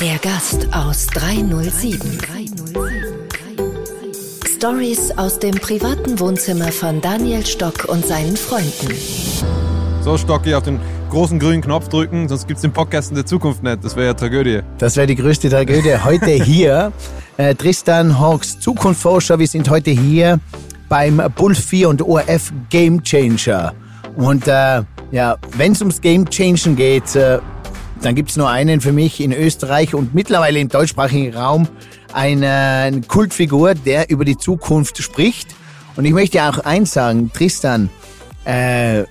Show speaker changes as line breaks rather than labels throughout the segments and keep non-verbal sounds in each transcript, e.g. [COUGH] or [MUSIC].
Der Gast aus 307. Stories aus dem privaten Wohnzimmer von Daniel Stock und seinen Freunden.
So, Stocki, auf den großen grünen Knopf drücken, sonst gibt es den Podcast in der Zukunft nicht. Das wäre ja Tragödie.
Das wäre die größte Tragödie. Heute hier äh, Tristan Hawks, Zukunftsforscher. Wir sind heute hier beim Bull 4 und ORF Game Changer. Und äh, ja, wenn es ums Game Changing geht, äh, dann gibt es nur einen für mich in Österreich und mittlerweile im deutschsprachigen Raum, eine, eine Kultfigur, der über die Zukunft spricht. Und ich möchte auch eins sagen, Tristan, äh,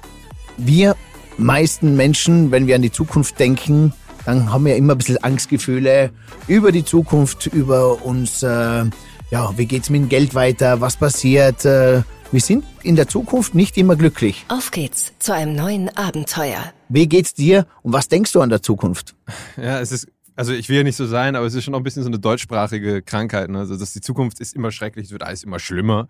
wir meisten Menschen, wenn wir an die Zukunft denken, dann haben wir immer ein bisschen Angstgefühle über die Zukunft, über uns, äh, ja, wie geht's mit dem Geld weiter, was passiert. Äh, wir sind in der Zukunft nicht immer glücklich.
Auf geht's zu einem neuen Abenteuer.
Wie geht's dir und was denkst du an der Zukunft?
Ja, es ist, also ich will ja nicht so sein, aber es ist schon noch ein bisschen so eine deutschsprachige Krankheit. Ne? Also dass die Zukunft ist immer schrecklich, es wird alles immer schlimmer.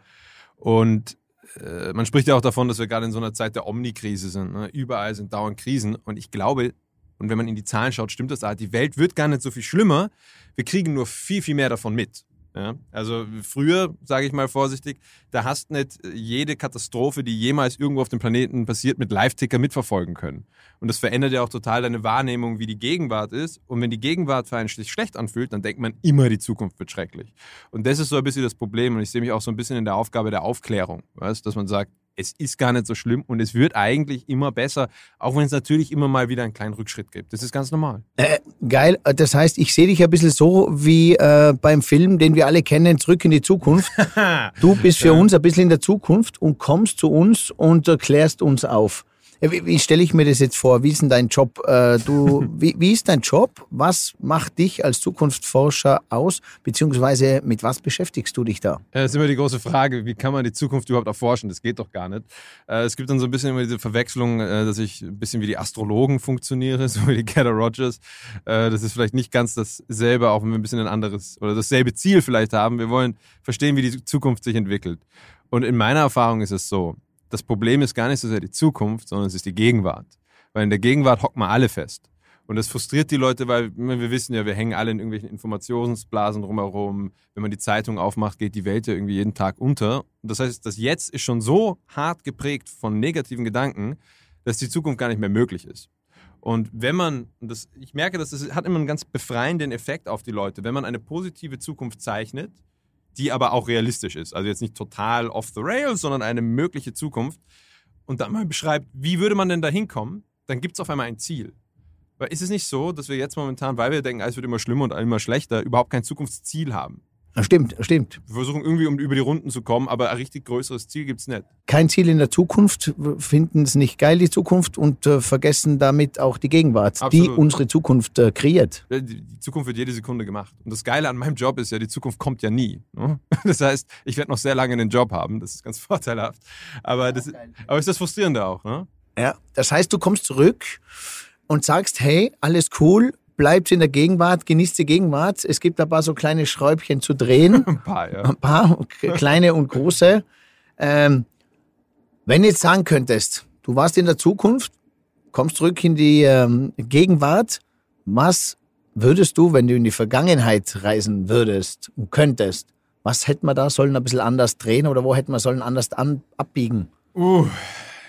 Und äh, man spricht ja auch davon, dass wir gerade in so einer Zeit der Omnikrise sind. Ne? Überall sind dauernd Krisen. Und ich glaube, und wenn man in die Zahlen schaut, stimmt das auch. Die Welt wird gar nicht so viel schlimmer. Wir kriegen nur viel, viel mehr davon mit. Ja, also früher, sage ich mal vorsichtig, da hast nicht jede Katastrophe, die jemals irgendwo auf dem Planeten passiert, mit Live-Ticker mitverfolgen können. Und das verändert ja auch total deine Wahrnehmung, wie die Gegenwart ist. Und wenn die Gegenwart für einen sich schlecht anfühlt, dann denkt man immer, die Zukunft wird schrecklich. Und das ist so ein bisschen das Problem. Und ich sehe mich auch so ein bisschen in der Aufgabe der Aufklärung, weißt? dass man sagt, es ist gar nicht so schlimm und es wird eigentlich immer besser, auch wenn es natürlich immer mal wieder einen kleinen Rückschritt gibt. Das ist ganz normal.
Äh, geil, das heißt, ich sehe dich ein bisschen so wie äh, beim Film, den wir alle kennen, Zurück in die Zukunft. [LAUGHS] Du bist für uns ein bisschen in der Zukunft und kommst zu uns und erklärst uns auf. Wie, wie stelle ich mir das jetzt vor? Wie ist denn dein Job? Äh, du, [LAUGHS] wie, wie ist dein Job? Was macht dich als Zukunftsforscher aus? Beziehungsweise mit was beschäftigst du dich da?
Das ist immer die große Frage, wie kann man die Zukunft überhaupt erforschen? Das geht doch gar nicht. Äh, es gibt dann so ein bisschen immer diese Verwechslung, äh, dass ich ein bisschen wie die Astrologen funktioniere, [LAUGHS] so wie die Gerda Rogers. Das ist vielleicht nicht ganz dasselbe, auch wenn wir ein bisschen ein anderes oder dasselbe Ziel vielleicht haben. Wir wollen verstehen, wie die Zukunft sich entwickelt. Und in meiner Erfahrung ist es so, das Problem ist gar nicht so sehr die Zukunft, sondern es ist die Gegenwart. Weil in der Gegenwart hocken wir alle fest. Und das frustriert die Leute, weil wir wissen ja, wir hängen alle in irgendwelchen Informationsblasen drumherum. Wenn man die Zeitung aufmacht, geht die Welt ja irgendwie jeden Tag unter. Und das heißt, das Jetzt ist schon so hart geprägt von negativen Gedanken, dass die Zukunft gar nicht mehr möglich ist. Und wenn man, das, ich merke, das hat immer einen ganz befreienden Effekt auf die Leute, wenn man eine positive Zukunft zeichnet, die aber auch realistisch ist. Also jetzt nicht total off the rails, sondern eine mögliche Zukunft. Und dann mal beschreibt, wie würde man denn da hinkommen, dann gibt es auf einmal ein Ziel. Weil ist es nicht so, dass wir jetzt momentan, weil wir denken, alles wird immer schlimmer und immer schlechter, überhaupt kein Zukunftsziel haben?
Stimmt, stimmt.
Wir versuchen irgendwie um über die Runden zu kommen, aber ein richtig größeres Ziel gibt es nicht.
Kein Ziel in der Zukunft, finden es nicht geil, die Zukunft, und äh, vergessen damit auch die Gegenwart, Absolut. die unsere Zukunft äh, kreiert.
Die, die, Zukunft wird jede Sekunde gemacht. Und das Geile an meinem Job ist ja, die Zukunft kommt ja nie. Ne? [LAUGHS] Das heißt, ich werde noch sehr lange einen Job haben. Das ist ganz [LAUGHS] vorteilhaft. Aber, das, aber ist das Frustrierende auch. Ne?
Ja, das heißt, du kommst zurück und sagst, hey, alles cool, bleibt in der Gegenwart, genießt die Gegenwart. Es gibt ein paar so kleine Schräubchen zu drehen. [LAUGHS]
ein paar, ja.
Ein paar, kleine und große. Ähm, wenn du jetzt sagen könntest, du warst in der Zukunft, kommst zurück in die ähm, Gegenwart, was würdest du, wenn du in die Vergangenheit reisen würdest und könntest, was hätten wir da sollen ein bisschen anders drehen oder wo hätten wir sollen anders an, abbiegen?
Uh,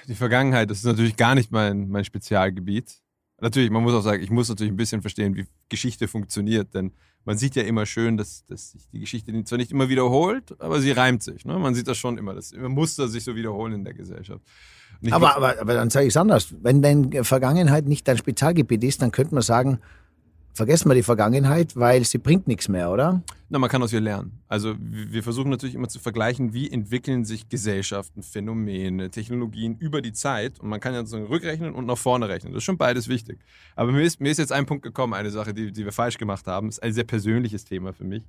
die Vergangenheit, das ist natürlich gar nicht mein, mein Spezialgebiet. Natürlich, man muss auch sagen, ich muss natürlich ein bisschen verstehen, wie Geschichte funktioniert, denn man sieht ja immer schön, dass, dass sich die Geschichte zwar nicht immer wiederholt, aber sie reimt sich. Ne? Man sieht das schon immer, dass immer Muster sich so wiederholen in der Gesellschaft.
Aber, aber, aber dann sage ich es anders. Wenn deine Vergangenheit nicht dein Spezialgebiet ist, dann könnte man sagen, vergessen wir die Vergangenheit, weil sie bringt nichts mehr, oder?
Na, man kann aus ihr lernen. Also wir versuchen natürlich immer zu vergleichen, wie entwickeln sich Gesellschaften, Phänomene, Technologien über die Zeit. Und man kann ja so rückrechnen und nach vorne rechnen. Das ist schon beides wichtig. Aber mir ist, mir ist jetzt ein Punkt gekommen, eine Sache, die, die wir falsch gemacht haben. Das ist ein sehr persönliches Thema für mich,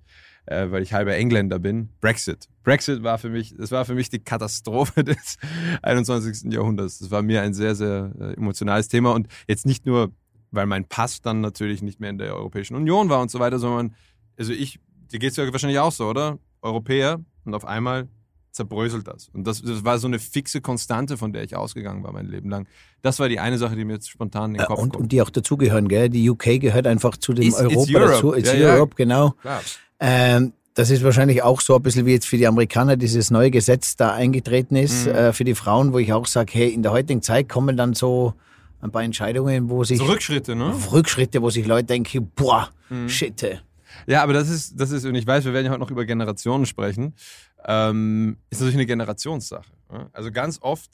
äh, weil ich halber Engländer bin. Brexit. Brexit war für mich, das war für mich die Katastrophe [LAUGHS] des 21. Jahrhunderts. Das war mir ein sehr, sehr äh, emotionales Thema. Und jetzt nicht nur weil mein Pass dann natürlich nicht mehr in der Europäischen Union war und so weiter, sondern, also ich, dir geht es ja wahrscheinlich auch so, oder? Europäer und auf einmal zerbröselt das. Und das, das, war so eine fixe Konstante, von der ich ausgegangen war mein Leben lang. Das war die eine Sache, die mir jetzt spontan in den
Ja,
Kopf
und,
kommt.
und die auch dazugehören, gell? Die UK gehört einfach zu dem
It's- it's
Europa
Europe.
dazu. It's
Ja, ja.
Europe, genau.
Klar.
Ähm, das ist wahrscheinlich auch so ein bisschen wie jetzt für die Amerikaner dieses neue Gesetz da eingetreten ist,
Mhm.
äh, für die Frauen, wo ich auch sage, hey, in der heutigen Zeit kommen dann so ein paar Entscheidungen, wo sich
So Rückschritte, ne?
Rückschritte, wo sich Leute denken, boah,
Mhm.
shit.
Ja, aber das ist, das ist, und ich weiß, wir werden ja heute noch über Generationen sprechen, ähm, ist natürlich eine Generationssache. ne? Also ganz oft,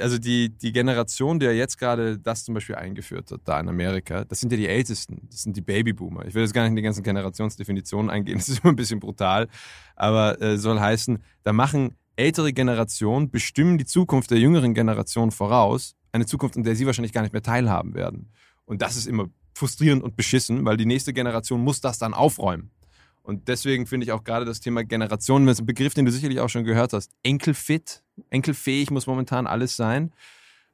also die, die Generation, die ja jetzt gerade das zum Beispiel eingeführt hat, da in Amerika, das sind ja die Ältesten, das sind die Babyboomer. Ich will jetzt gar nicht in die ganzen Generationsdefinitionen eingehen, [LAUGHS] das ist immer ein bisschen brutal, aber äh, soll heißen, da machen ältere Generationen, bestimmen die Zukunft der jüngeren Generation voraus, eine Zukunft, in der sie wahrscheinlich gar nicht mehr teilhaben werden. Und das ist immer frustrierend und beschissen, weil die nächste Generation muss das dann aufräumen. Und deswegen finde ich auch gerade das Thema Generationen, das ist ein Begriff, den du sicherlich auch schon gehört hast, enkelfit, enkelfähig muss momentan alles sein.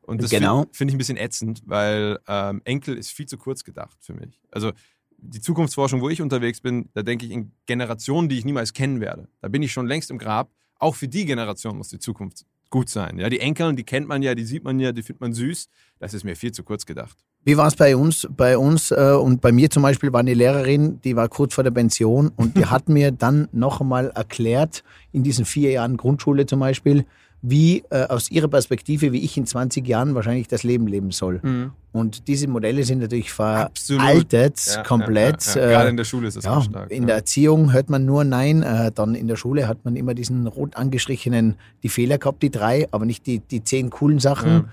Und das
Genau.
finde find ich ein bisschen ätzend, weil ähm, Enkel ist viel zu kurz gedacht für mich. Also die Zukunftsforschung, wo ich unterwegs bin, da denke ich in Generationen, die ich niemals kennen werde. Da bin ich schon längst im Grab. Auch für die Generation muss die Zukunft gut sein. Ja, die Enkeln, die kennt man ja, die sieht man ja, die findet man süß. Das ist mir viel zu kurz gedacht.
Wie war es bei uns? Bei uns äh, und bei mir zum Beispiel war eine Lehrerin, die war kurz vor der Pension und die [LAUGHS] hat mir dann noch einmal erklärt, in diesen vier Jahren Grundschule zum Beispiel, wie äh, aus ihrer Perspektive, wie ich in 20 Jahren wahrscheinlich das Leben leben soll. Und diese Modelle sind natürlich veraltet,
Ja,
komplett.
Ja, ja,
äh,
Gerade in der Schule ist das
ja,
auch stark.
in der Erziehung hört man nur Nein, äh, dann in der Schule hat man immer diesen rot angestrichenen, die Fehler gehabt, die drei, aber nicht die, die zehn coolen Sachen.
Ja.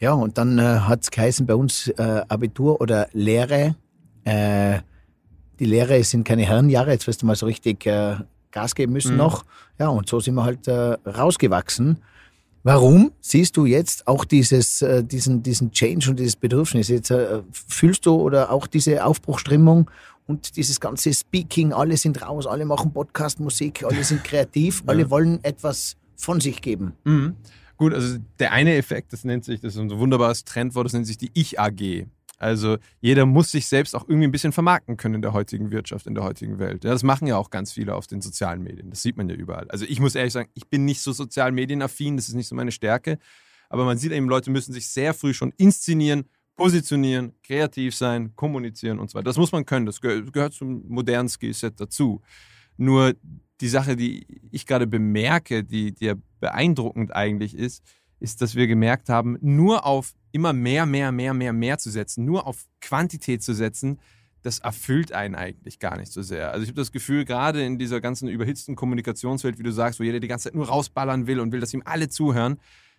Ja, und dann äh, hat es geheißen bei uns äh, Abitur oder Lehre. Äh, die Lehre sind keine Herrenjahre, jetzt wirst du mal so richtig äh, Gas geben müssen
Mhm.
noch. Ja, und so sind wir halt äh, rausgewachsen. Warum siehst du jetzt auch dieses, äh, diesen, diesen Change und dieses Bedürfnis? Jetzt äh, fühlst du oder auch diese Aufbruchstimmung und dieses ganze Speaking, alle sind raus, alle machen Podcast, Musik, alle sind kreativ, [LAUGHS] alle wollen etwas von sich geben.
Mhm. Gut, also der eine Effekt, das nennt sich, das ist ein wunderbares Trendwort, das nennt sich die Ich-AG. Also jeder muss sich selbst auch irgendwie ein bisschen vermarkten können in der heutigen Wirtschaft, in der heutigen Welt. Ja, das machen ja auch ganz viele auf den sozialen Medien. Das sieht man ja überall. Also ich muss ehrlich sagen, ich bin nicht so sozial medienaffin, das ist nicht so meine Stärke. Aber man sieht eben, Leute müssen sich sehr früh schon inszenieren, positionieren, kreativ sein, kommunizieren und so weiter. Das muss man können. Das gehört, zum modernen Skillset dazu. Nur die Sache, die ich gerade bemerke, die, die ja beeindruckend eigentlich ist, ist, dass wir gemerkt haben, nur auf immer mehr, mehr, mehr, mehr, mehr zu setzen, nur auf Quantität zu setzen, das erfüllt einen eigentlich gar nicht so sehr. Also ich habe das Gefühl, gerade in dieser ganzen überhitzten Kommunikationswelt, wie du sagst, wo jeder die ganze Zeit nur rausballern will und will, dass ihm alle zuhören,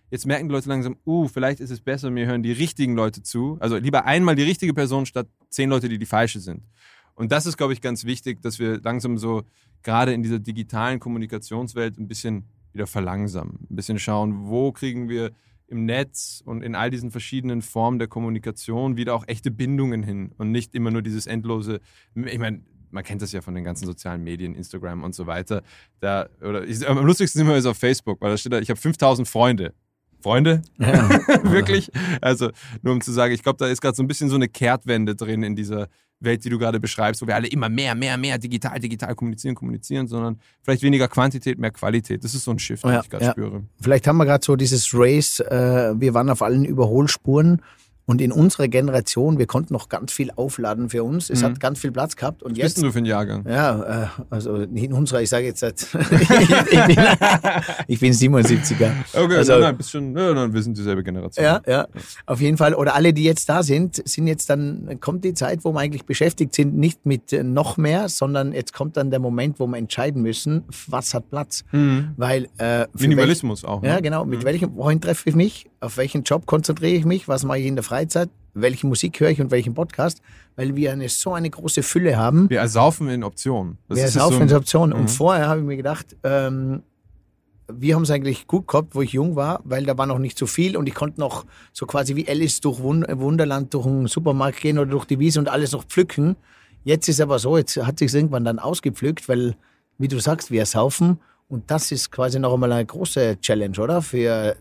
jetzt merken die Leute langsam, uh, vielleicht ist es besser, mir hören die richtigen Leute zu. Also lieber einmal die richtige Person statt zehn Leute, die die falsche sind. Und das ist, glaube ich, ganz wichtig, dass wir langsam so gerade in dieser digitalen Kommunikationswelt ein bisschen wieder verlangsamen. Ein bisschen schauen, wo kriegen wir im Netz und in all diesen verschiedenen Formen der Kommunikation wieder auch echte Bindungen hin und nicht immer nur dieses endlose, ich meine, man kennt das ja von den ganzen sozialen Medien, Instagram und so weiter. Da, oder ich, am lustigsten immer ist auf Facebook, weil da steht da, ich habe 5000 Freunde. Freunde? [LAUGHS]
Ja.
Wirklich? Also, nur um zu sagen, ich glaube, da ist gerade so ein bisschen so eine Kehrtwende drin in dieser Welt, die du gerade beschreibst, wo wir alle immer mehr, mehr, mehr digital, digital kommunizieren, kommunizieren, sondern vielleicht weniger Quantität, mehr Qualität. Das ist so ein Shift, den
Ja,
ich gerade
ja.
spüre.
Vielleicht haben wir gerade so dieses Race, äh, wir waren auf allen Überholspuren und in unserer Generation, wir konnten noch ganz viel aufladen für uns. Es
Mhm.
hat ganz viel Platz gehabt und
Was bist
jetzt.
denn du für ein Jahrgang?
Ja, äh, also in unserer, ich sage jetzt, seit- [LAUGHS] ich, bin, ich bin 77er.
Okay,
Also-
nein, nein, bist schon, ja, nein, wir sind dieselbe Generation.
Ja, ja, auf jeden Fall. Oder alle, die jetzt da sind, sind jetzt dann, kommt die Zeit, wo wir eigentlich beschäftigt sind, nicht mit äh, noch mehr, sondern jetzt kommt dann der Moment, wo wir entscheiden müssen, was hat Platz.
Mhm.
Weil, äh,
Minimalismus auch.
welch- Ja,
ne?
genau. Mit
Mhm.
welchem, wohin treffe ich mich? Auf welchen Job konzentriere ich mich? Was mache ich in der Freizeit? Welche Musik höre ich und welchen Podcast? Weil wir eine, so eine große Fülle haben.
Wir ersaufen in Optionen. Das ist
auch
so
für
ein-
eine Option?
Mhm.
Und vorher habe ich mir gedacht, ähm, wir haben es eigentlich gut gehabt, wo ich jung war, weil da war noch nicht so viel und ich konnte noch so quasi wie Alice durch Wun- Wunderland durch einen Supermarkt gehen oder durch die Wiese und alles noch pflücken. Jetzt ist aber so, jetzt hat sich irgendwann dann ausgepflückt, weil, wie du sagst, wir saufen und das ist quasi noch einmal eine große Challenge, oder? Für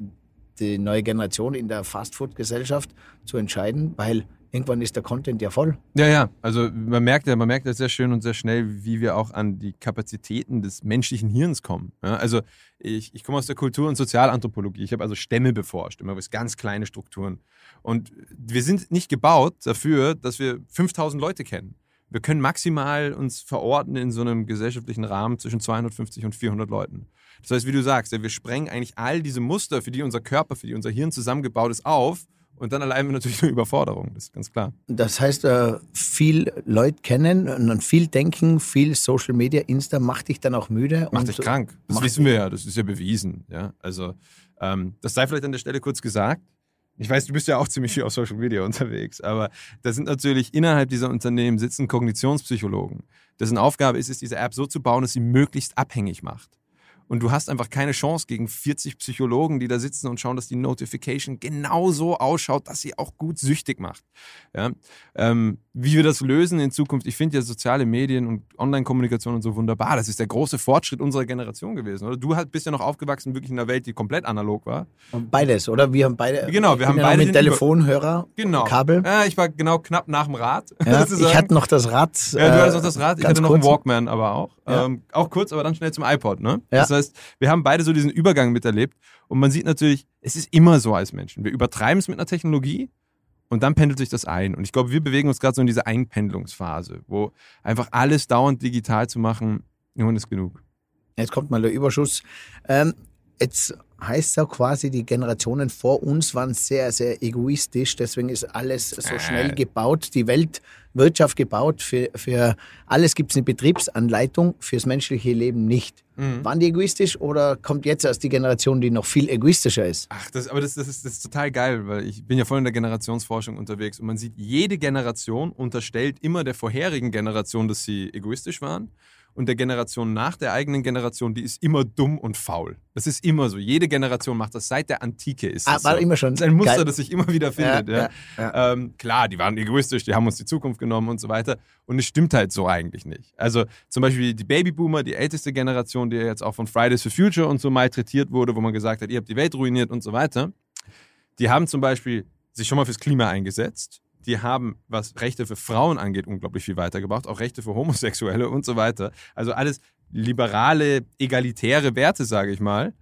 die neue Generation in der Fastfood-Gesellschaft zu entscheiden, weil irgendwann ist der Content ja voll.
Ja, ja. Also man merkt ja, man merkt ja sehr schön und sehr schnell, wie wir auch an die Kapazitäten des menschlichen Hirns kommen. Ja, also ich, ich komme aus der Kultur- und Sozialanthropologie. Ich habe also Stämme beforscht, immer bis ganz kleine Strukturen. Und wir sind nicht gebaut dafür, dass wir 5000 Leute kennen. Wir können maximal uns verorten in so einem gesellschaftlichen Rahmen zwischen 250 und 400 Leuten. Das heißt, wie du sagst, wir sprengen eigentlich all diese Muster, für die unser Körper, für die unser Hirn zusammengebaut ist, auf und dann allein natürlich [LAUGHS] eine Überforderung, das ist ganz klar.
Das heißt, äh, viel Leute kennen und viel denken, viel Social Media, Insta macht dich dann auch müde.
Macht dich krank. Das wissen wir ja, das ist ja bewiesen. Ja? Also, ähm, das sei vielleicht an der Stelle kurz gesagt. Ich weiß, du bist ja auch [LAUGHS] ziemlich viel auf Social Media unterwegs, aber da sind natürlich innerhalb dieser Unternehmen sitzen Kognitionspsychologen, dessen Aufgabe ist es, diese App so zu bauen, dass sie möglichst abhängig macht. Und du hast einfach keine Chance gegen 40 Psychologen, die da sitzen und schauen, dass die Notification genauso ausschaut, dass sie auch gut süchtig macht. Ja? Ähm, wie wir das lösen in Zukunft, ich finde ja soziale Medien und Online-Kommunikation und so wunderbar. Das ist der große Fortschritt unserer Generation gewesen. Oder? Du bist ja noch aufgewachsen wirklich in einer Welt, die komplett analog war.
Beides, oder? Wir haben beide.
Genau, wir haben beide.
Mit Telefonhörer,
genau.
Kabel.
Ja, ich war genau knapp nach dem Rad. [LAUGHS]
Ja, ich hatte noch das Rad.
Ja, du hattest noch das Rad. Ich hatte noch einen Walkman, aber auch. Ja. Ähm, auch kurz, aber dann schnell zum iPod. Ne? Ja. Das heißt, wir haben beide so diesen Übergang miterlebt und man sieht natürlich, es ist immer so als Menschen. Wir übertreiben es mit einer Technologie und dann pendelt sich das ein. Und ich glaube, wir bewegen uns gerade so in diese Einpendelungsphase, wo einfach alles dauernd digital zu machen, nun ist genug.
Jetzt kommt mal der Überschuss. Ähm, jetzt heißt auch quasi, die Generationen vor uns waren sehr, sehr egoistisch. Deswegen ist alles so schnell äh. gebaut. Die Weltwirtschaft gebaut. Für, für alles gibt es eine Betriebsanleitung, fürs menschliche Leben nicht. Mhm. Waren die egoistisch oder kommt jetzt erst die Generation, die noch viel egoistischer ist?
Ach, das, aber das, das, ist, das ist total geil, weil ich bin ja voll in der Generationsforschung unterwegs und man sieht, jede Generation unterstellt immer der vorherigen Generation, dass sie egoistisch waren und der Generation nach der eigenen Generation, die ist immer dumm und faul. Das ist immer so. Jede Generation macht das. Seit der Antike ist ah, das
war
so.
immer schon.
Das ist ein Muster, Geil. das sich immer wieder findet. Ja, ja. Ja, ähm, klar, die waren egoistisch, die haben uns die Zukunft genommen und so weiter. Und es stimmt halt so eigentlich nicht. Also zum Beispiel die Babyboomer, die älteste Generation, die jetzt auch von Fridays for Future und so malträtiert wurde, wo man gesagt hat, ihr habt die Welt ruiniert und so weiter. Die haben zum Beispiel sich schon mal fürs Klima eingesetzt die haben, was Rechte für Frauen angeht, unglaublich viel weitergebracht, auch Rechte für Homosexuelle und so weiter. Also alles liberale, egalitäre Werte, sage ich mal.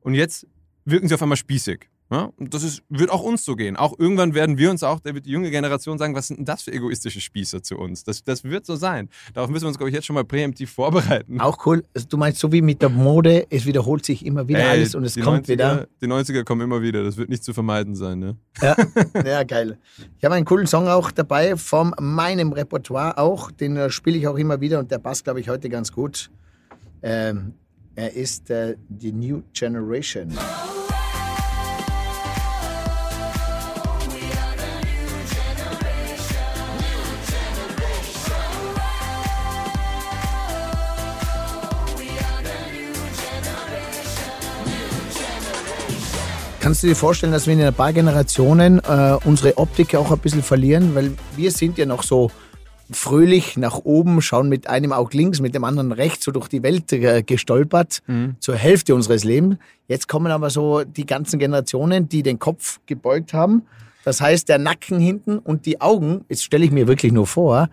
Und jetzt wirken sie auf einmal spießig. Ja, und das ist, wird auch uns so gehen. Auch irgendwann werden wir uns auch, da wird die junge Generation sagen, was sind denn das für egoistische Spießer zu uns? Das, das wird so sein. Darauf müssen wir uns, glaube ich, jetzt schon mal präemptiv vorbereiten.
Auch cool. Also du meinst, so wie mit der Mode, es wiederholt sich immer wieder Ey, alles und es kommt
90er,
wieder.
Die 90er kommen immer wieder. Das wird nicht zu vermeiden sein. Ne?
Ja, [LAUGHS] ja geil. Ich habe einen coolen Song auch dabei, von meinem Repertoire auch. Den äh, spiele ich auch immer wieder und der passt, glaube ich, heute ganz gut. Ähm, er ist äh, die New Generation. Kannst du dir vorstellen, dass wir in ein paar Generationen äh, unsere Optik auch ein bisschen verlieren? Weil wir sind ja noch so fröhlich nach oben, schauen mit einem Auge links, mit dem anderen rechts so durch die Welt äh, gestolpert, mhm. zur Hälfte unseres Lebens. Jetzt kommen aber so die ganzen Generationen, die den Kopf gebeugt haben. Das heißt, der Nacken hinten und die Augen, jetzt stelle ich mir wirklich nur vor,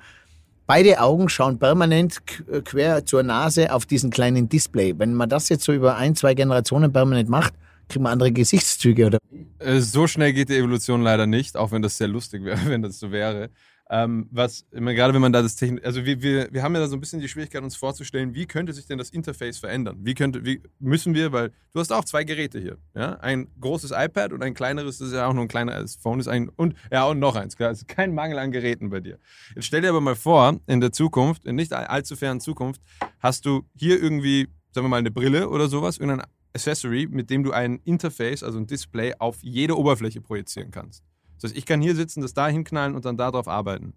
beide Augen schauen permanent quer zur Nase auf diesen kleinen Display. Wenn man das jetzt so über ein, zwei Generationen permanent macht, kriegen wir andere Gesichtszüge oder
äh, So schnell geht die Evolution leider nicht, auch wenn das sehr lustig wäre, [LAUGHS] wenn das so wäre. Ähm, was, gerade wenn man da das Technik, also wir, wir, wir haben ja da so ein bisschen die Schwierigkeit, uns vorzustellen, wie könnte sich denn das Interface verändern? Wie könnte, wie müssen wir, weil du hast auch zwei Geräte hier, ja, ein großes iPad und ein kleineres, das ist ja auch nur ein kleineres Phone ist ein und ja und noch eins, klar, also kein Mangel an Geräten bei dir. Jetzt stell dir aber mal vor, in der Zukunft, in nicht allzu fernen Zukunft, hast du hier irgendwie, sagen wir mal, eine Brille oder sowas, irgendein Accessory, mit dem du ein Interface, also ein Display, auf jede Oberfläche projizieren kannst. Das heißt, ich kann hier sitzen, das da hinknallen und dann darauf arbeiten.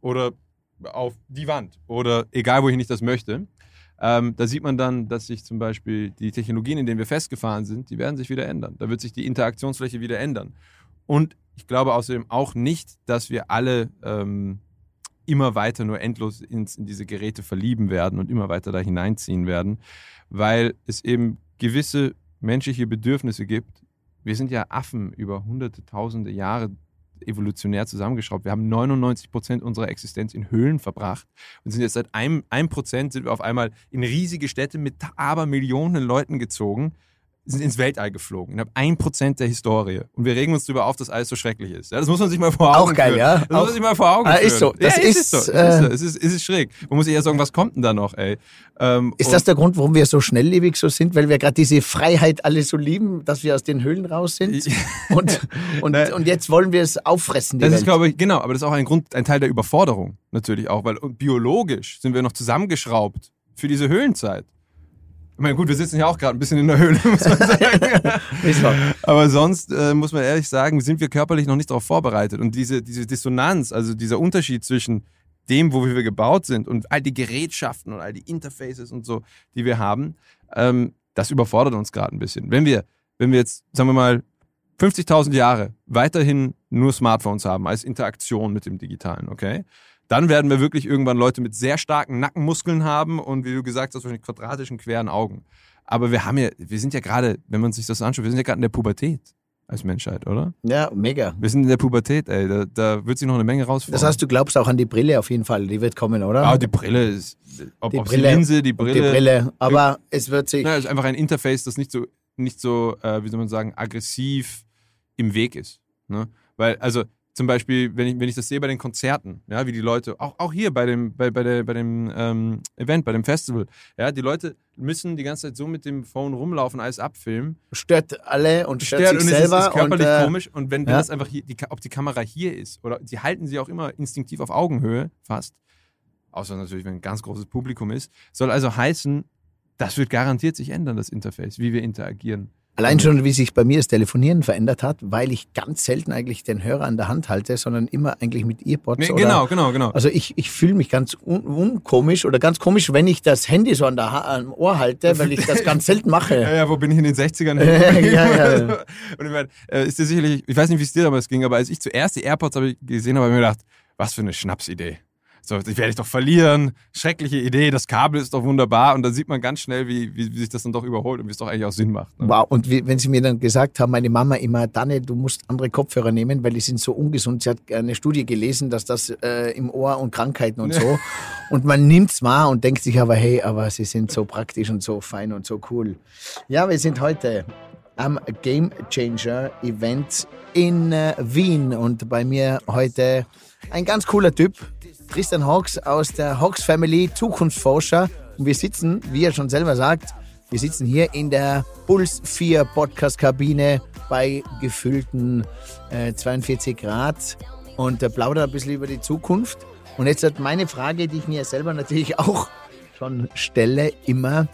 Oder auf die Wand. Oder egal, wohin ich das möchte. Ähm, da sieht man dann, dass sich zum Beispiel die Technologien, in denen wir festgefahren sind, die werden sich wieder ändern. Da wird sich die Interaktionsfläche wieder ändern. Und ich glaube außerdem auch nicht, dass wir alle ähm, immer weiter nur endlos ins, in diese Geräte verlieben werden und immer weiter da hineinziehen werden, weil es eben gewisse menschliche Bedürfnisse gibt. Wir sind ja Affen über hunderte, tausende Jahre evolutionär zusammengeschraubt. Wir haben 99 Prozent unserer Existenz in Höhlen verbracht und sind jetzt seit einem, Prozent sind wir auf einmal in riesige Städte mit Abermillionen Leuten gezogen sind ins Weltall geflogen. Ich habe ein Prozent der Historie. Und wir regen uns darüber auf, dass alles so schrecklich ist. Ja, das muss man sich mal vor Augen
Auch geil,
führen.
ja.
Das
Auch,
muss man sich mal vor Augen
Ah,
führen.
ist so. Das
ja,
ist,
ist, so. Es
äh,
ist, so. es, ist, es ist schräg. Man muss eher sagen, was kommt denn da noch, ey? Ähm,
ist das der Grund, warum wir so schnelllebig so sind? Weil wir gerade diese Freiheit alle so lieben, dass wir aus den Höhlen raus sind? Und, und,
Nein.
und jetzt wollen wir es auffressen, die
Das
Welt.
ist, glaube ich, genau, aber das ist auch ein Grund, ein Teil der Überforderung natürlich auch, weil biologisch sind wir noch zusammengeschraubt für diese Höhlenzeit. Ich meine, gut, wir sitzen ja auch gerade ein bisschen in der Höhle, [LAUGHS] muss man sagen. [LAUGHS] Aber sonst äh, muss man ehrlich sagen, sind wir körperlich noch nicht darauf vorbereitet. Und diese, diese Dissonanz, also dieser Unterschied zwischen dem, wo wir gebaut sind und all die Gerätschaften und all die Interfaces und so, die wir haben, ähm, das überfordert uns gerade ein bisschen. Wenn wir, wenn wir jetzt, sagen wir mal, 50.000 Jahre weiterhin nur Smartphones haben als Interaktion mit dem Digitalen, okay? Dann werden wir wirklich irgendwann Leute mit sehr starken Nackenmuskeln haben und wie du gesagt hast, wahrscheinlich quadratischen, queren Augen. Aber wir haben ja, wir sind ja gerade, wenn man sich das anschaut, wir sind ja gerade in der Pubertät als Menschheit, oder?
Ja, mega.
Wir sind in der Pubertät, ey. Da, da wird sich noch eine Menge rausfordern.
Das heißt, du glaubst auch an die Brille auf jeden Fall. Die wird kommen, oder?
ah, die Brille ist, ob,
Die Brille
die Linse, die Brille.
Die Brille. Aber es wird sich.
Na, ist einfach ein Interface, das nicht so, nicht so, äh, wie soll man sagen, aggressiv im Weg ist. Ne? Weil, also zum Beispiel, wenn ich, wenn ich das sehe bei den Konzerten, ja, wie die Leute, auch, auch hier bei dem, bei, bei, der, bei dem ähm, Event, bei dem Festival, ja, die Leute müssen die ganze Zeit so mit dem Phone rumlaufen, alles abfilmen.
stört alle und stört,
Stört
sich
und es ist,
selber.
ist körperlich
und, äh,
komisch. Und wenn,
ja.
das einfach hier, die, ob die Kamera hier ist oder sie halten sie auch immer instinktiv auf Augenhöhe fast, außer natürlich, wenn ein ganz großes Publikum ist, soll also heißen, das wird garantiert sich ändern, das Interface, wie wir interagieren.
Allein schon, wie sich bei mir das Telefonieren verändert hat, weil ich ganz selten eigentlich den Hörer an der Hand halte, sondern immer eigentlich mit Earpods.
Nee,
oder,
genau, genau, genau.
Also ich, ich fühle mich ganz un unkomisch oder ganz komisch, wenn ich das Handy so an der ha am Ohr halte, weil ich das ganz selten [LAUGHS]
Ja,
mache.
ja, wo bin ich in den 60ern? [LAUGHS]
Ja, ja.
Und ich meine, äh, ist dir sicherlich, ich weiß nicht, wie es dir damals ging, aber als ich zuerst die AirPods habe gesehen habe, habe ich mir gedacht, was für eine Schnapsidee. So, die werde ich doch verlieren. Schreckliche Idee, das Kabel ist doch wunderbar. Und dann sieht man ganz schnell, wie, wie, wie sich das dann doch überholt und wie es doch eigentlich auch Sinn macht. Ne?
Wow, und wie, wenn sie mir dann gesagt haben, meine Mama immer, Danne, du musst andere Kopfhörer nehmen, weil die sind so ungesund. Sie hat eine Studie gelesen, dass das äh, im Ohr und Krankheiten und so. und man nimmt's wahr und denkt sich aber, hey, aber sie sind so praktisch und so fein und so cool. Ja, wir sind heute am Game Changer Event in äh, Wien und bei mir heute ein ganz cooler Typ, Tristan Hawks aus der Hawks Family, Zukunftsforscher. Und wir sitzen, wie er schon selber sagt, wir sitzen hier in der Puls 4 Podcast-Kabine bei gefühlten äh, 42 Grad und äh, plaudern ein bisschen über die Zukunft. Und jetzt hat meine Frage, die ich mir selber natürlich auch schon stelle, immer,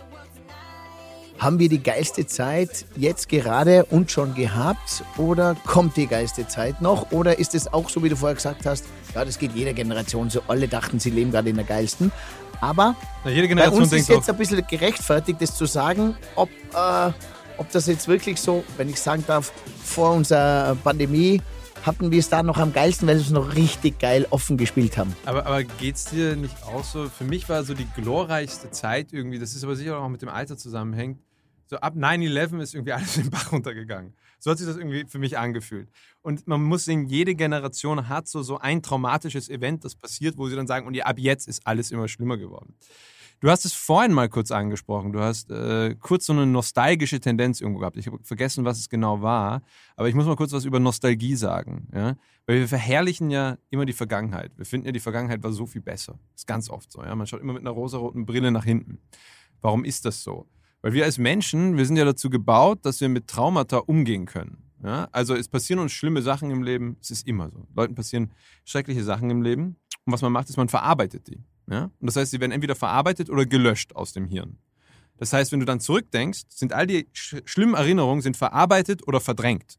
haben wir die geilste Zeit jetzt gerade und schon gehabt oder kommt die geilste Zeit noch? Oder ist es auch so, wie du vorher gesagt hast, ja, das geht jeder Generation so, alle dachten, sie leben gerade in der geilsten. Aber
Na, jede
bei
Generation
uns
denkt
ist jetzt
doch,
ein bisschen gerechtfertigt, das zu sagen, ob, äh, ob das jetzt wirklich so, wenn ich sagen darf, vor unserer Pandemie hatten wir es da noch am geilsten, weil wir es noch richtig geil offen gespielt haben.
aber, aber geht's dir nicht auch so? Für mich war so die glorreichste Zeit irgendwie, das ist aber sicher auch mit dem Alter zusammenhängt. So ab 9-11 ist irgendwie alles [LAUGHS] in den Bach runtergegangen. So hat sich das irgendwie für mich angefühlt. Und man muss sehen, jede Generation hat so, so ein traumatisches Event, das passiert, wo sie dann sagen, und ja, ab jetzt ist alles immer schlimmer geworden. Du hast es vorhin mal kurz angesprochen. Du hast äh, kurz so eine nostalgische Tendenz irgendwo gehabt. Ich habe vergessen, was es genau war. Aber ich muss mal kurz was über Nostalgie sagen. Ja? Weil wir verherrlichen ja immer die Vergangenheit. Wir finden ja, die Vergangenheit war so viel besser. Ist ganz oft so. Ja? Man schaut immer mit einer rosaroten Brille nach hinten. Warum ist das so? Weil wir als Menschen, wir sind ja dazu gebaut, dass wir mit Traumata umgehen können. Ja? Also es passieren uns schlimme Sachen im Leben. Es ist immer so. Leuten passieren schreckliche Sachen im Leben. Und was man macht, ist, man verarbeitet die. Ja? Und das heißt, sie werden entweder verarbeitet oder gelöscht aus dem Hirn. Das heißt, wenn du dann zurückdenkst, sind all die sch schlimmen Erinnerungen sind verarbeitet oder verdrängt.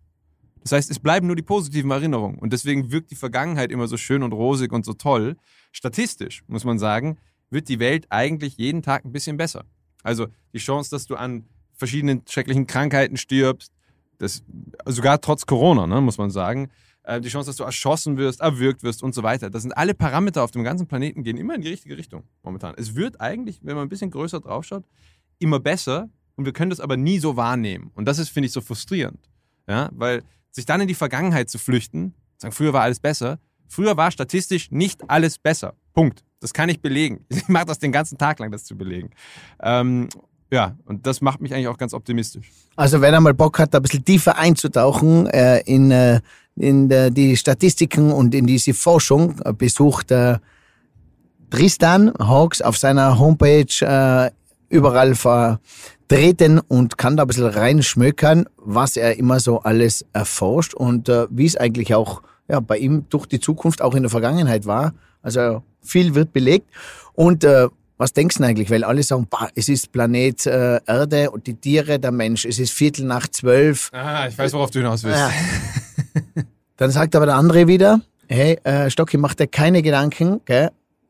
Das heißt, es bleiben nur die positiven Erinnerungen. Und deswegen wirkt die Vergangenheit immer so schön und rosig und so toll. Statistisch, muss man sagen, wird die Welt eigentlich jeden Tag ein bisschen besser. Also die Chance, dass du an verschiedenen schrecklichen Krankheiten stirbst, das, sogar trotz Corona, ne, muss man sagen, äh, die Chance, dass du erschossen wirst, erwürgt wirst und so weiter. Das sind alle Parameter auf dem ganzen Planeten, gehen immer in die richtige Richtung momentan. Es wird eigentlich, wenn man ein bisschen größer draufschaut, immer besser und wir können das aber nie so wahrnehmen. Und das ist, finde ich, so frustrierend. Ja, weil sich dann in die Vergangenheit zu flüchten, Sagen, früher war alles besser. Früher war statistisch nicht alles besser. Punkt. Das kann ich belegen. [LAUGHS] Ich mache das den ganzen Tag lang, das zu belegen. Ähm, ja, und das macht mich eigentlich auch ganz optimistisch.
Also wenn er mal Bock hat, da ein bisschen tiefer einzutauchen äh, in, äh, in äh, die Statistiken und in diese Forschung, äh, besucht äh, Tristan Hawks auf seiner Homepage äh, überall vertreten und kann da ein bisschen reinschmökern, was er immer so alles erforscht und wie es eigentlich auch ja, bei ihm durch die Zukunft auch in der Vergangenheit war. Also viel wird belegt. Und äh, was denkst du eigentlich? Weil alle sagen, bah, es ist Planet äh, Erde und die Tiere, der Mensch. Es ist Viertel nach zwölf.
Ah, ich weiß, worauf du hinaus willst. Ja. [LAUGHS]
Dann sagt aber der andere wieder, hey, äh, Stocki, mach dir keine Gedanken.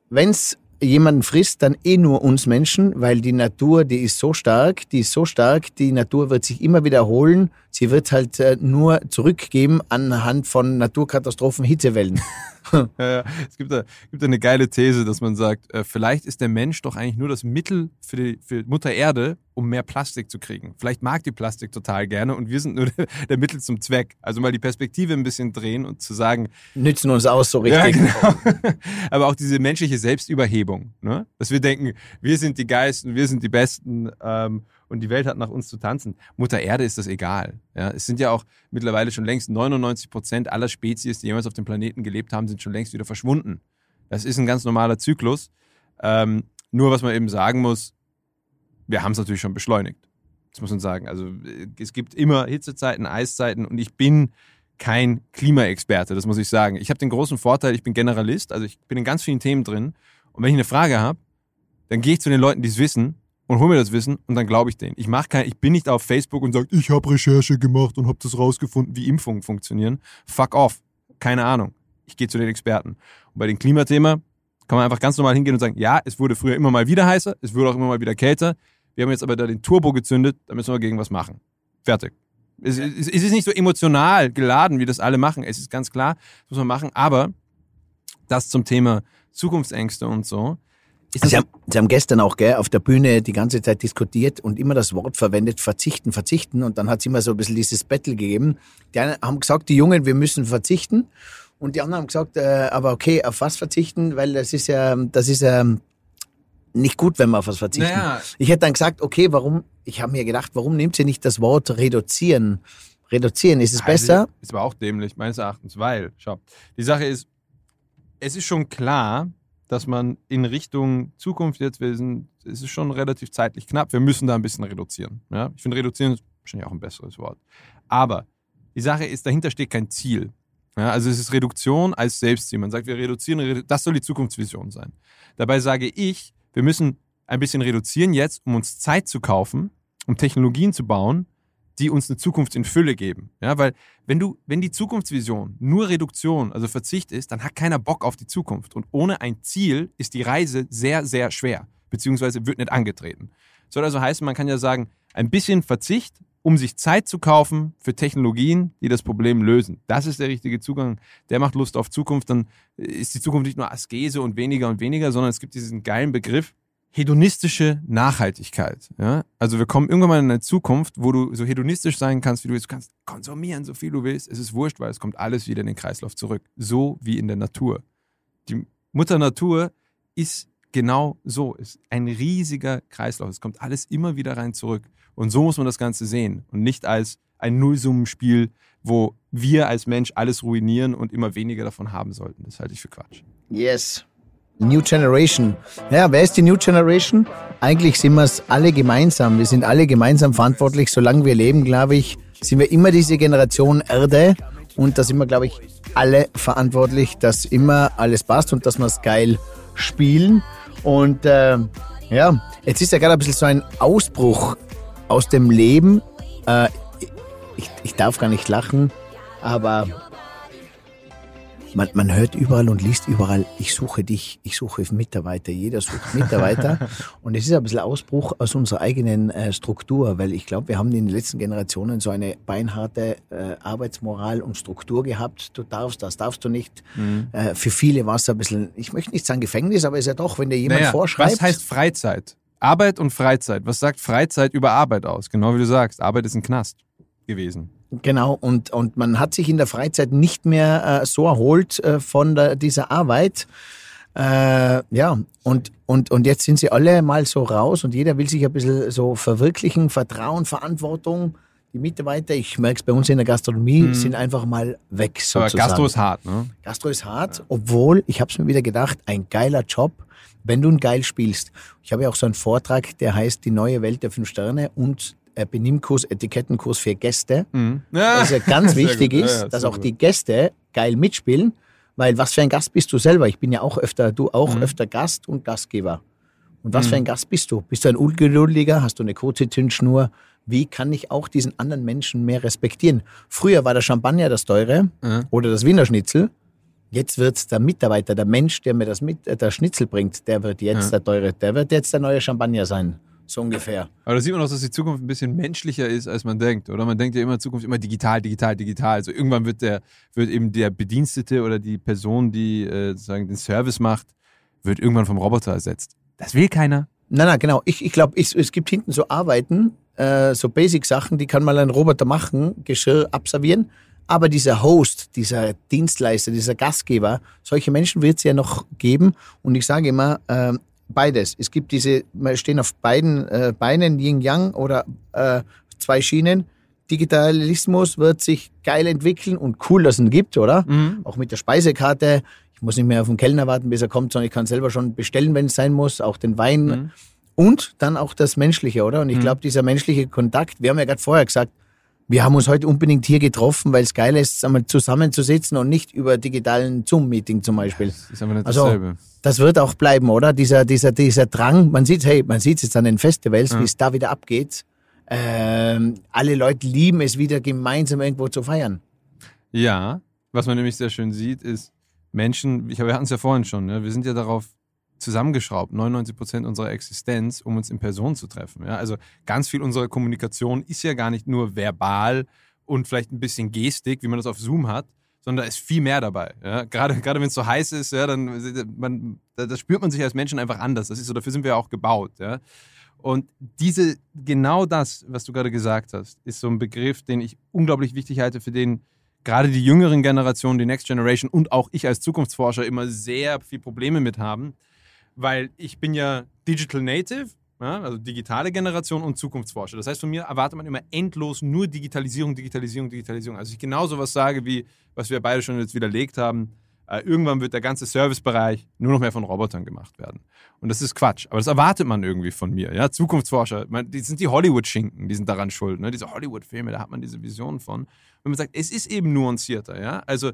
Wenn es jemanden frisst, dann eh nur uns Menschen, weil die Natur, die ist so stark, die ist so stark, die Natur wird sich immer wiederholen. Sie wird halt äh, nur zurückgeben anhand von Naturkatastrophen, Hitzewellen. [LAUGHS]
ja, ja. Es gibt da, gibt da eine geile These, dass man sagt, äh, vielleicht ist der Mensch doch eigentlich nur das Mittel für, die, für Mutter Erde, um mehr Plastik zu kriegen. Vielleicht mag die Plastik total gerne und wir sind nur [LAUGHS] der, der Mittel zum Zweck. Also mal die Perspektive ein bisschen drehen und zu sagen.
Nützen uns aus so richtig.
Ja, [LAUGHS] genau. Aber auch diese menschliche Selbstüberhebung. Ne? Dass wir denken, wir sind die Geisten, wir sind die Besten. Ähm, und die Welt hat nach uns zu tanzen. Mutter Erde ist das egal. Ja, es sind ja auch mittlerweile schon längst 99 Prozent aller Spezies, die jemals auf dem Planeten gelebt haben, sind schon längst wieder verschwunden. Das ist ein ganz normaler Zyklus. Ähm, nur was man eben sagen muss, wir haben es natürlich schon beschleunigt. Das muss man sagen. Also es gibt immer Hitzezeiten, Eiszeiten und ich bin kein Klimaexperte, das muss ich sagen. Ich habe den großen Vorteil, ich bin Generalist, also ich bin in ganz vielen Themen drin. Und wenn ich eine Frage habe, dann gehe ich zu den Leuten, die es wissen und hol mir das Wissen und dann glaube ich denen. Ich mache kein, ich bin nicht auf Facebook und sage, ich habe Recherche gemacht und habe das rausgefunden, wie Impfungen funktionieren. Fuck off. Keine Ahnung. Ich gehe zu den Experten. Und bei dem Klimathema kann man einfach ganz normal hingehen und sagen, ja, es wurde früher immer mal wieder heißer, es wurde auch immer mal wieder kälter. Wir haben jetzt aber da den Turbo gezündet, da müssen wir gegen was machen. Fertig. Es, es, es ist nicht so emotional geladen, wie das alle machen. Es ist ganz klar, das muss man machen. Aber das zum Thema Zukunftsängste und so
Sie haben, Sie haben, gestern auch gell, auf der Bühne die ganze Zeit diskutiert und immer das Wort verwendet, verzichten, verzichten. Und dann hat es immer so ein bisschen dieses Battle gegeben. Die einen haben gesagt, die Jungen, wir müssen verzichten. Und die anderen haben gesagt, äh, aber okay, auf was verzichten? Weil das ist ja, das ist ja nicht gut, wenn wir auf was verzichten. Naja. Ich hätte dann gesagt, okay, warum, ich habe mir gedacht, warum nimmt sie nicht das Wort reduzieren? Reduzieren, ist es also, besser?
Ist aber auch dämlich, meines Erachtens, weil, schau, die Sache ist, es ist schon klar, dass man in Richtung Zukunft jetzt, wir sind, es ist schon relativ zeitlich knapp, wir müssen da ein bisschen reduzieren. Ja? Ich finde, reduzieren ist wahrscheinlich auch ein besseres Wort. Aber die Sache ist, dahinter steht kein Ziel. Ja? Also es ist Reduktion als Selbstziel. Man sagt, wir reduzieren, das soll die Zukunftsvision sein. Dabei sage ich, wir müssen ein bisschen reduzieren jetzt, um uns Zeit zu kaufen, um Technologien zu bauen, die uns eine Zukunft in Fülle geben. Ja, weil wenn du, wenn die Zukunftsvision nur Reduktion, also Verzicht ist, dann hat keiner Bock auf die Zukunft. Und ohne ein Ziel ist die Reise sehr, sehr schwer, beziehungsweise wird nicht angetreten. Soll also heißen, man kann ja sagen, ein bisschen Verzicht, um sich Zeit zu kaufen für Technologien, die das Problem lösen. Das ist der richtige Zugang. Der macht Lust auf Zukunft. Dann ist die Zukunft nicht nur Askese und weniger und weniger, sondern es gibt diesen geilen Begriff, hedonistische Nachhaltigkeit. Ja? Also wir kommen irgendwann mal in eine Zukunft, wo du so hedonistisch sein kannst, wie du willst. Du kannst konsumieren, so viel du willst. Es ist wurscht, weil es kommt alles wieder in den Kreislauf zurück. So wie in der Natur. Die Mutter Natur ist genau so. Ist ein riesiger Kreislauf. Es kommt alles immer wieder rein zurück. Und so muss man das Ganze sehen. Und nicht als ein Nullsummenspiel, wo wir als Mensch alles ruinieren und immer weniger davon haben sollten. Das halte ich für Quatsch.
Yes. New Generation. Ja, wer ist die New Generation? Eigentlich sind wir es alle gemeinsam. Wir sind alle gemeinsam verantwortlich. Solange wir leben, glaube ich, sind wir immer diese Generation Erde. Und da sind wir, glaube ich, alle verantwortlich, dass immer alles passt und dass wir es geil spielen. Und äh, ja, jetzt ist ja gerade ein bisschen so ein Ausbruch aus dem Leben. Äh, ich, ich darf gar nicht lachen, aber man, man hört überall und liest überall, ich suche dich, ich suche Mitarbeiter, jeder sucht Mitarbeiter. [LAUGHS] und es ist ein bisschen Ausbruch aus unserer eigenen äh, Struktur, weil ich glaube, wir haben in den letzten Generationen so eine beinharte äh, Arbeitsmoral und Struktur gehabt. Du darfst das, darfst du nicht. Mhm. Äh, für viele war es ein bisschen, ich möchte nicht sagen Gefängnis, aber ist ja doch, wenn dir jemand naja, vorschreibt.
Was heißt Freizeit? Arbeit und Freizeit. Was sagt Freizeit über Arbeit aus? Genau wie du sagst, Arbeit ist ein Knast gewesen.
Genau, und, und man hat sich in der Freizeit nicht mehr äh, so erholt äh, von der, dieser Arbeit. Äh, ja, und, und, und jetzt sind sie alle mal so raus und jeder will sich ein bisschen so verwirklichen, Vertrauen, Verantwortung. Die Mitarbeiter, ich merke es bei uns in der Gastronomie,
Mhm.
sind einfach mal weg sozusagen.
Aber Gastro ist hart, ne?
Gastro ist hart, obwohl, ich habe es mir wieder gedacht, ein geiler Job, wenn du ihn geil spielst. Ich habe ja auch so einen Vortrag, der heißt Die neue Welt der fünf Sterne und Benimmkurs, Etikettenkurs für Gäste.
Mhm. Ja.
Das ja ganz [LAUGHS] wichtig
gut.
Ist,
ja,
dass auch
gut.
die Gäste geil mitspielen, weil was für ein Gast bist du selber? Ich bin ja auch öfter, du auch
Mhm.
öfter Gast und Gastgeber. Und was für ein Gast bist du? Bist du ein Ungeduldiger? Hast du eine kurze Zündschnur? Wie kann ich auch diesen anderen Menschen mehr respektieren? Früher war der Champagner das teure
Ja.
oder das Wiener Schnitzel. Jetzt wird der Mitarbeiter, der Mensch, der mir das, mit, äh, das Schnitzel bringt, der wird jetzt
Ja.
der teure, der wird jetzt der neue Champagner sein. So ungefähr.
Aber da sieht man auch, dass die Zukunft ein bisschen menschlicher ist, als man denkt, oder? Man denkt ja immer, Zukunft immer digital, digital, digital. Also irgendwann wird der, wird eben der Bedienstete oder die Person, die äh, sozusagen den Service macht, wird irgendwann vom Roboter ersetzt. Das will keiner.
Nein, nein, genau. Ich, ich glaube, es, gibt hinten so Arbeiten, äh, so Basic-Sachen, die kann mal ein Roboter machen, Geschirr abservieren. Aber dieser Host, dieser Dienstleister, dieser Gastgeber, solche Menschen wird es ja noch geben. Und ich sage immer, ähm, beides. Es gibt diese, wir stehen auf beiden äh, Beinen, Yin-Yang oder äh, zwei Schienen. Digitalismus wird sich geil entwickeln und cool, dass es ihn gibt, oder? Auch mit der Speisekarte. Ich muss nicht mehr auf den Kellner warten, bis er kommt, sondern ich kann selber schon bestellen, wenn es sein muss. Auch den Wein.
Mhm.
Und dann auch das Menschliche, oder? Und ich glaube, dieser menschliche Kontakt, wir haben ja gerade vorher gesagt, wir haben uns heute unbedingt hier getroffen, weil es geil ist, einmal zusammenzusitzen und nicht über digitalen Zoom-Meeting zum Beispiel.
Das ist einfach nicht
Also,
dasselbe.
das wird auch bleiben, oder? Dieser, dieser, dieser Drang, man sieht, hey, man sieht es jetzt an den Festivals, wie es da wieder abgeht. Ähm, alle Leute lieben es wieder gemeinsam irgendwo zu feiern.
Ja, was man nämlich sehr schön sieht, ist Menschen, ich, wir hatten es ja vorhin schon, ne? wir sind ja darauf zusammengeschraubt, 99 Prozent unserer Existenz, um uns in Person zu treffen. Ja? Also ganz viel unserer Kommunikation ist ja gar nicht nur verbal und vielleicht ein bisschen Gestik, wie man das auf Zoom hat, sondern da ist viel mehr dabei. Ja? Gerade, gerade wenn es so heiß ist, ja, dann man, da, da spürt man sich als Menschen einfach anders. Das ist so, dafür sind wir ja auch gebaut. Ja? Und diese, genau das, was du gerade gesagt hast, ist so ein Begriff, den ich unglaublich wichtig halte, für den gerade die jüngeren Generationen, die Next Generation und auch ich als Zukunftsforscher immer sehr viel Probleme mit haben, weil ich bin ja Digital Native, ja, also digitale Generation und Zukunftsforscher. Das heißt, von mir erwartet man immer endlos nur Digitalisierung, Digitalisierung, Digitalisierung. Also ich genau sowas sage, wie was wir beide schon jetzt widerlegt haben. Äh, irgendwann wird der ganze Servicebereich nur noch mehr von Robotern gemacht werden. Und das ist Quatsch. Aber das erwartet man irgendwie von mir. Ja? Zukunftsforscher, man, die sind die Hollywood-Schinken, die sind daran schuld. Ne? Diese Hollywood-Filme, da hat man diese Vision von. Wenn man sagt, es ist eben nuancierter. Ja? Also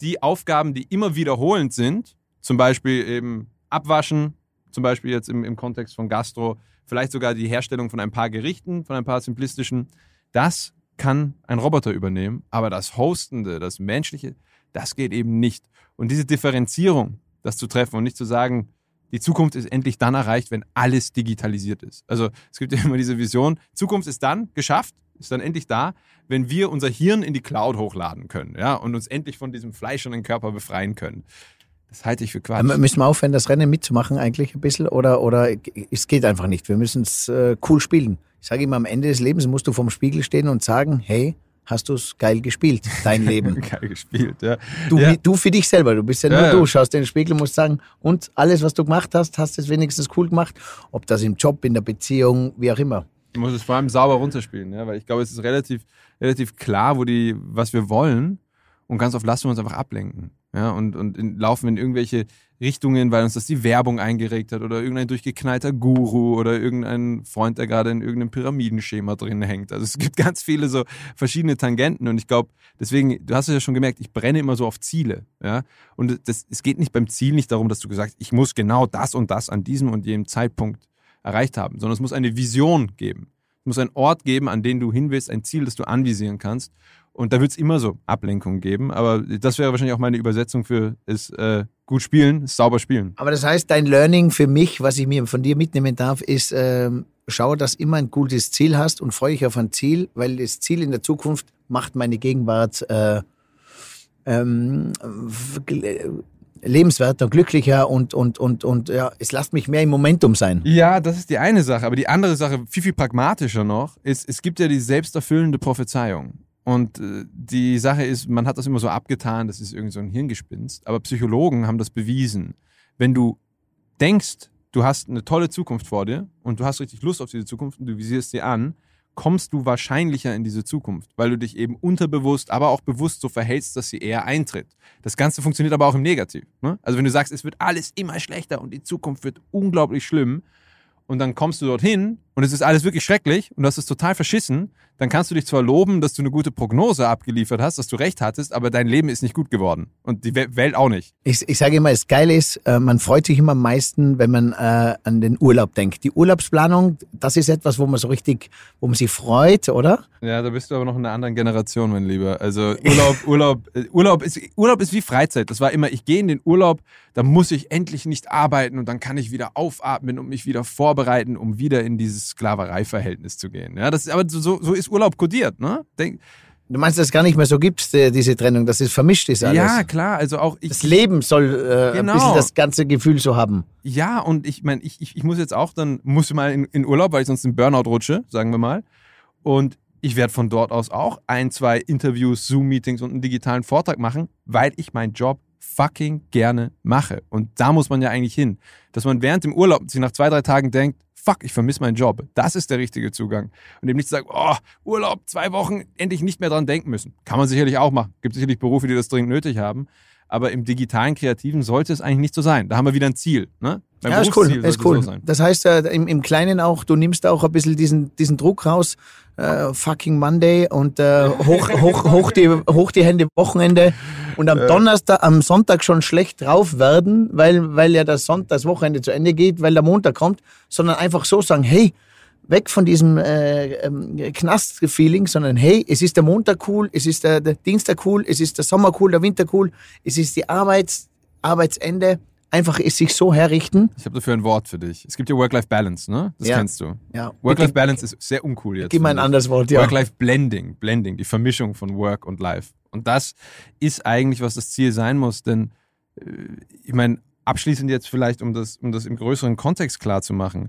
die Aufgaben, die immer wiederholend sind, zum Beispiel eben abwaschen, zum Beispiel jetzt im, im Kontext von Gastro, vielleicht sogar die Herstellung von ein paar Gerichten, von ein paar simplistischen, das kann ein Roboter übernehmen, aber das Hostende, das Menschliche, das geht eben nicht. Und diese Differenzierung, das zu treffen und nicht zu sagen, die Zukunft ist endlich dann erreicht, wenn alles digitalisiert ist. Also es gibt ja immer diese Vision, Zukunft ist dann geschafft, ist dann endlich da, wenn wir unser Hirn in die Cloud hochladen können ja, und uns endlich von diesem fleischenden Körper befreien können. Das halte ich für Quatsch.
Aber Müssen wir aufhören, das Rennen mitzumachen eigentlich ein bisschen? Oder, oder es geht einfach nicht. Wir müssen es äh, cool spielen. Ich sage immer, am Ende des Lebens musst du vorm Spiegel stehen und sagen, hey, hast du es geil gespielt, dein Leben. [LAUGHS]
Geil gespielt, ja.
Du,
ja.
du für dich selber, du bist ja nur
Ja,
du, schaust in den Spiegel, musst sagen, und alles, was du gemacht hast, hast du es wenigstens cool gemacht. Ob das im Job, in der Beziehung, wie auch immer.
Du musst es vor allem sauber runterspielen, ja, weil ich glaube, es ist relativ, relativ klar, wo die, was wir wollen. Und ganz oft lassen wir uns einfach ablenken. Ja, und, und in, laufen in irgendwelche Richtungen, weil uns das die Werbung eingeregt hat oder irgendein durchgeknallter Guru oder irgendein Freund, der gerade in irgendeinem Pyramidenschema drin hängt. Also es gibt [LAUGHS] ganz viele so verschiedene Tangenten und ich glaube, deswegen, du hast es ja schon gemerkt, ich brenne immer so auf Ziele. Ja? Und das, es geht nicht beim Ziel nicht darum, dass du gesagt ich muss genau das und das an diesem und jenem Zeitpunkt erreicht haben, sondern es muss eine Vision geben. Es muss einen Ort geben, an den du hin willst, ein Ziel, das du anvisieren kannst. Und da wird es immer so Ablenkungen geben. Aber das wäre wahrscheinlich auch meine Übersetzung für ist äh, gut spielen, sauber spielen.
Aber das heißt, dein Learning für mich, was ich mir von dir mitnehmen darf, ist, ähm, schau, dass immer ein gutes Ziel hast und freue dich auf ein Ziel, weil das Ziel in der Zukunft macht meine Gegenwart äh, ähm, lebenswerter, glücklicher und, und, und, und ja, es lasst mich mehr im Momentum sein.
Ja, das ist die eine Sache. Aber die andere Sache, viel, viel pragmatischer noch, ist, es gibt ja die selbsterfüllende Prophezeiung. Und äh, die Sache ist, man hat das immer so abgetan, das ist irgendwie so ein Hirngespinst. Aber Psychologen haben das bewiesen. Wenn du denkst, du hast eine tolle Zukunft vor dir und du hast richtig Lust auf diese Zukunft und du visierst sie an, kommst du wahrscheinlicher in diese Zukunft, weil du dich eben unterbewusst, aber auch bewusst so verhältst, dass sie eher eintritt. Das Ganze funktioniert aber auch im Negativ. Ne? Also wenn du sagst, es wird alles immer schlechter und die Zukunft wird unglaublich schlimm, und dann kommst du dorthin und es ist alles wirklich schrecklich und du hast es total verschissen, dann kannst du dich zwar loben, dass du eine gute Prognose abgeliefert hast, dass du recht hattest, aber dein Leben ist nicht gut geworden und die Welt auch nicht.
Ich, ich sage immer, das Geile ist, äh, man freut sich immer am meisten, wenn man äh, an den Urlaub denkt. Die Urlaubsplanung, das ist etwas, wo man so richtig, wo man sich freut, oder?
Ja, da bist du aber noch in einer anderen Generation, mein Lieber. Also Urlaub, [LAUGHS] Urlaub, äh, Urlaub ist, Urlaub ist wie Freizeit. Das war immer, ich gehe in den Urlaub, da muss ich endlich nicht arbeiten und dann kann ich wieder aufatmen und mich wieder vorbereiten, um wieder in dieses Sklavereiverhältnis zu gehen. Ja, das ist, aber so, so ist Urlaub kodiert, ne? Denk,
Du meinst, dass es gar nicht mehr so gibt, äh, diese Trennung, dass es vermischt ist alles?
Ja, klar. Also auch ich,
das Leben soll äh, genau. ein bisschen das ganze Gefühl so haben.
Ja, und ich meine, ich, ich, ich muss jetzt auch dann, muss mal in, in Urlaub, weil ich sonst in Burnout rutsche, sagen wir mal. Und ich werde von dort aus auch ein, zwei Interviews, Zoom-Meetings und einen digitalen Vortrag machen, weil ich meinen Job fucking gerne mache. Und da muss man ja eigentlich hin. Dass man während dem Urlaub sich nach zwei, drei Tagen denkt, fuck, ich vermisse meinen Job. Das ist der richtige Zugang. Und eben nicht zu sagen, oh, Urlaub, zwei Wochen, endlich nicht mehr dran denken müssen. Kann man sicherlich auch machen. Gibt sicherlich Berufe, die das dringend nötig haben. Aber im digitalen Kreativen sollte es eigentlich nicht so sein. Da haben wir wieder ein Ziel. Ne?
Beim ja, ist cool. Ist cool. So das heißt, äh, im, im Kleinen auch, du nimmst auch ein bisschen diesen, diesen Druck raus, äh, fucking Monday und äh, hoch, [LAUGHS] hoch, hoch, die, hoch die Hände Wochenende und am Donnerstag, am Sonntag schon schlecht drauf werden, weil, weil ja das, Sonntag, das Wochenende zu Ende geht, weil der Montag kommt, sondern einfach so sagen, hey, weg von diesem äh, ähm, Knast-Feeling, sondern hey, es ist der Montag cool, es ist der, der Dienstag cool, es ist der Sommer cool, der Winter cool, es ist die Arbeits, Arbeitsende einfach es sich so herrichten.
Ich habe dafür ein Wort für dich. Es gibt ja Work-Life-Balance, ne? Das ja. kennst du.
Ja.
Work-Life-Balance ist sehr uncool jetzt.
Gib mal ein anderes Wort, ja.
Work-Life-Blending, Blending, die Vermischung von Work und Life. Und das ist eigentlich, was das Ziel sein muss, denn äh, ich meine, abschließend jetzt vielleicht, um das, um das im größeren Kontext klar zu machen.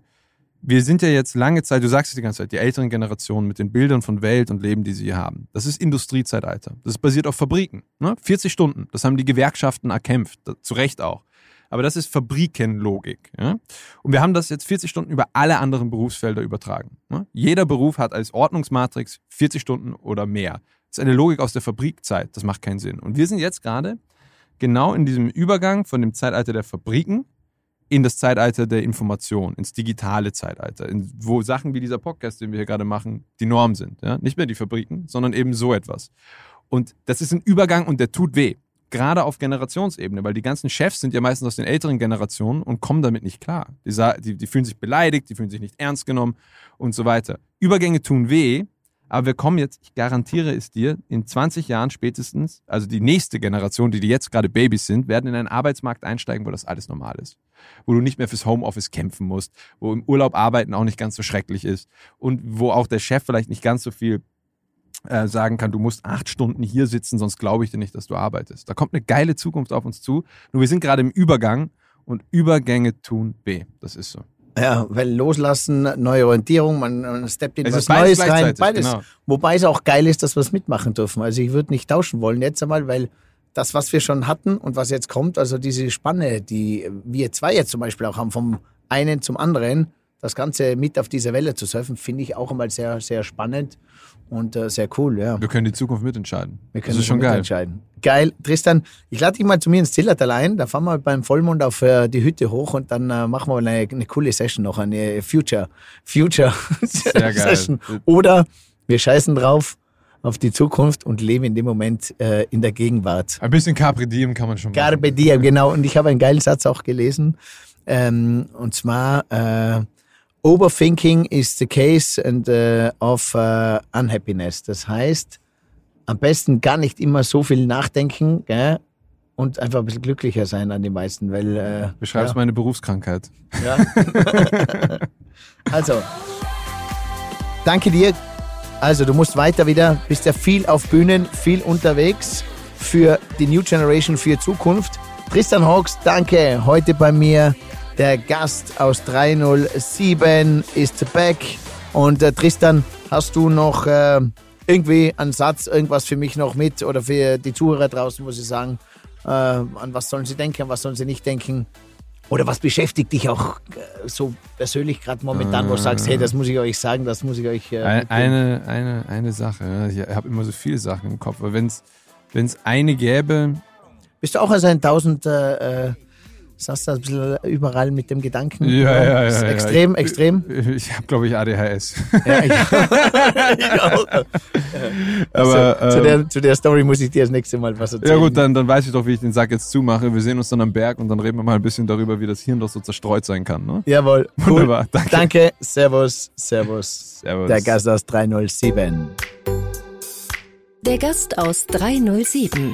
Wir sind ja jetzt lange Zeit, du sagst es die ganze Zeit, die älteren Generationen mit den Bildern von Welt und Leben, die sie hier haben. Das ist Industriezeitalter. Das ist basiert auf Fabriken. Ne? 40 Stunden. Das haben die Gewerkschaften erkämpft. Zu Recht auch. Aber das ist Fabrikenlogik. Ja? Und wir haben das jetzt 40 Stunden über alle anderen Berufsfelder übertragen. Ja? Jeder Beruf hat als Ordnungsmatrix 40 Stunden oder mehr. Das ist eine Logik aus der Fabrikzeit. Das macht keinen Sinn. Und wir sind jetzt gerade genau in diesem Übergang von dem Zeitalter der Fabriken in das Zeitalter der Information, ins digitale Zeitalter, wo Sachen wie dieser Podcast, den wir hier gerade machen, die Norm sind. Ja? Nicht mehr die Fabriken, sondern eben so etwas. Und das ist ein Übergang und der tut weh gerade auf Generationsebene, weil die ganzen Chefs sind ja meistens aus den älteren Generationen und kommen damit nicht klar. Die, die, die, fühlen sich beleidigt, die fühlen sich nicht ernst genommen und so weiter. Übergänge tun weh, aber wir kommen jetzt, ich garantiere es dir, in 20 Jahren spätestens, also die nächste Generation, die, die jetzt gerade Babys sind, werden in einen Arbeitsmarkt einsteigen, wo das alles normal ist. Wo du nicht mehr fürs Homeoffice kämpfen musst, wo im Urlaub arbeiten auch nicht ganz so schrecklich ist und wo auch der Chef vielleicht nicht ganz so viel äh, sagen kann, du musst acht Stunden hier sitzen, sonst glaube ich dir nicht, dass du arbeitest. Da kommt eine geile Zukunft auf uns zu. Nur wir sind gerade im Übergang und Übergänge tun weh. Das ist so.
Ja, weil loslassen, neue Orientierung, man, man steppt in es was Neues rein. Beides. Genau. Wobei es auch geil ist, dass wir es mitmachen dürfen. Also ich würde nicht tauschen wollen jetzt einmal, weil das, was wir schon hatten und was jetzt kommt, also diese Spanne, die wir zwei jetzt zum Beispiel auch haben, vom einen zum anderen, das Ganze mit auf dieser Welle zu surfen, finde ich auch einmal sehr, sehr spannend und äh, sehr cool, ja.
Wir können die Zukunft mitentscheiden.
Wir können das ist schon geil. Mitentscheiden. Geil. Tristan, ich lade dich mal zu mir ins Zillertal ein. Da fahren wir beim Vollmond auf äh, die Hütte hoch und dann äh, machen wir eine, eine, coole Session noch, eine Future, Future Session. Oder wir scheißen drauf auf die Zukunft und leben in dem Moment äh, in der Gegenwart.
Ein bisschen Carpe Diem kann man schon
machen. Carpe Diem, genau. Und ich habe einen geilen Satz auch gelesen. Ähm, und zwar, äh, Overthinking is the case and, uh, of uh, unhappiness. Das heißt, am besten gar nicht immer so viel nachdenken gell? und einfach ein bisschen glücklicher sein an den meisten, weil. Äh,
Beschreibst ja. meine Berufskrankheit.
Ja. [LAUGHS] also, danke dir. Also, du musst weiter wieder, bist ja viel auf Bühnen, viel unterwegs für die New Generation, für Zukunft. Tristan Hawks, danke. Heute bei mir der Gast aus 307 ist back. Und äh, Tristan, hast du noch äh, irgendwie einen Satz, irgendwas für mich noch mit oder für die Zuhörer draußen, muss ich sagen? Äh, an was sollen sie denken, an was sollen sie nicht denken? Oder was beschäftigt dich auch äh, so persönlich gerade momentan, wo du sagst, hey, das muss ich euch sagen, das muss ich euch. Äh,
eine, eine, eine Sache. Ich habe immer so viele Sachen im Kopf. Aber wenn es eine gäbe.
Bist du auch als ein 1000 saß da ein bisschen überall mit dem Gedanken.
Ja, ja, ja.
extrem,
ja.
Extrem. Ich,
ich habe, glaube ich, ADHS.
Ja, ich, ich auch. [LAUGHS]
Aber,
also, zu,
ähm,
der, zu, der, Story muss ich dir das nächste Mal was erzählen.
Ja gut, dann, dann weiß ich doch, wie ich den Sack jetzt zumache. Wir sehen uns dann am Berg und dann reden wir mal ein bisschen darüber, wie das Hirn doch so zerstreut sein kann. Ne?
Jawohl.
Wunderbar. Cool. Danke.
Danke. Servus. Servus.
Servus.
Der Gast aus 307.
Der Gast aus 307.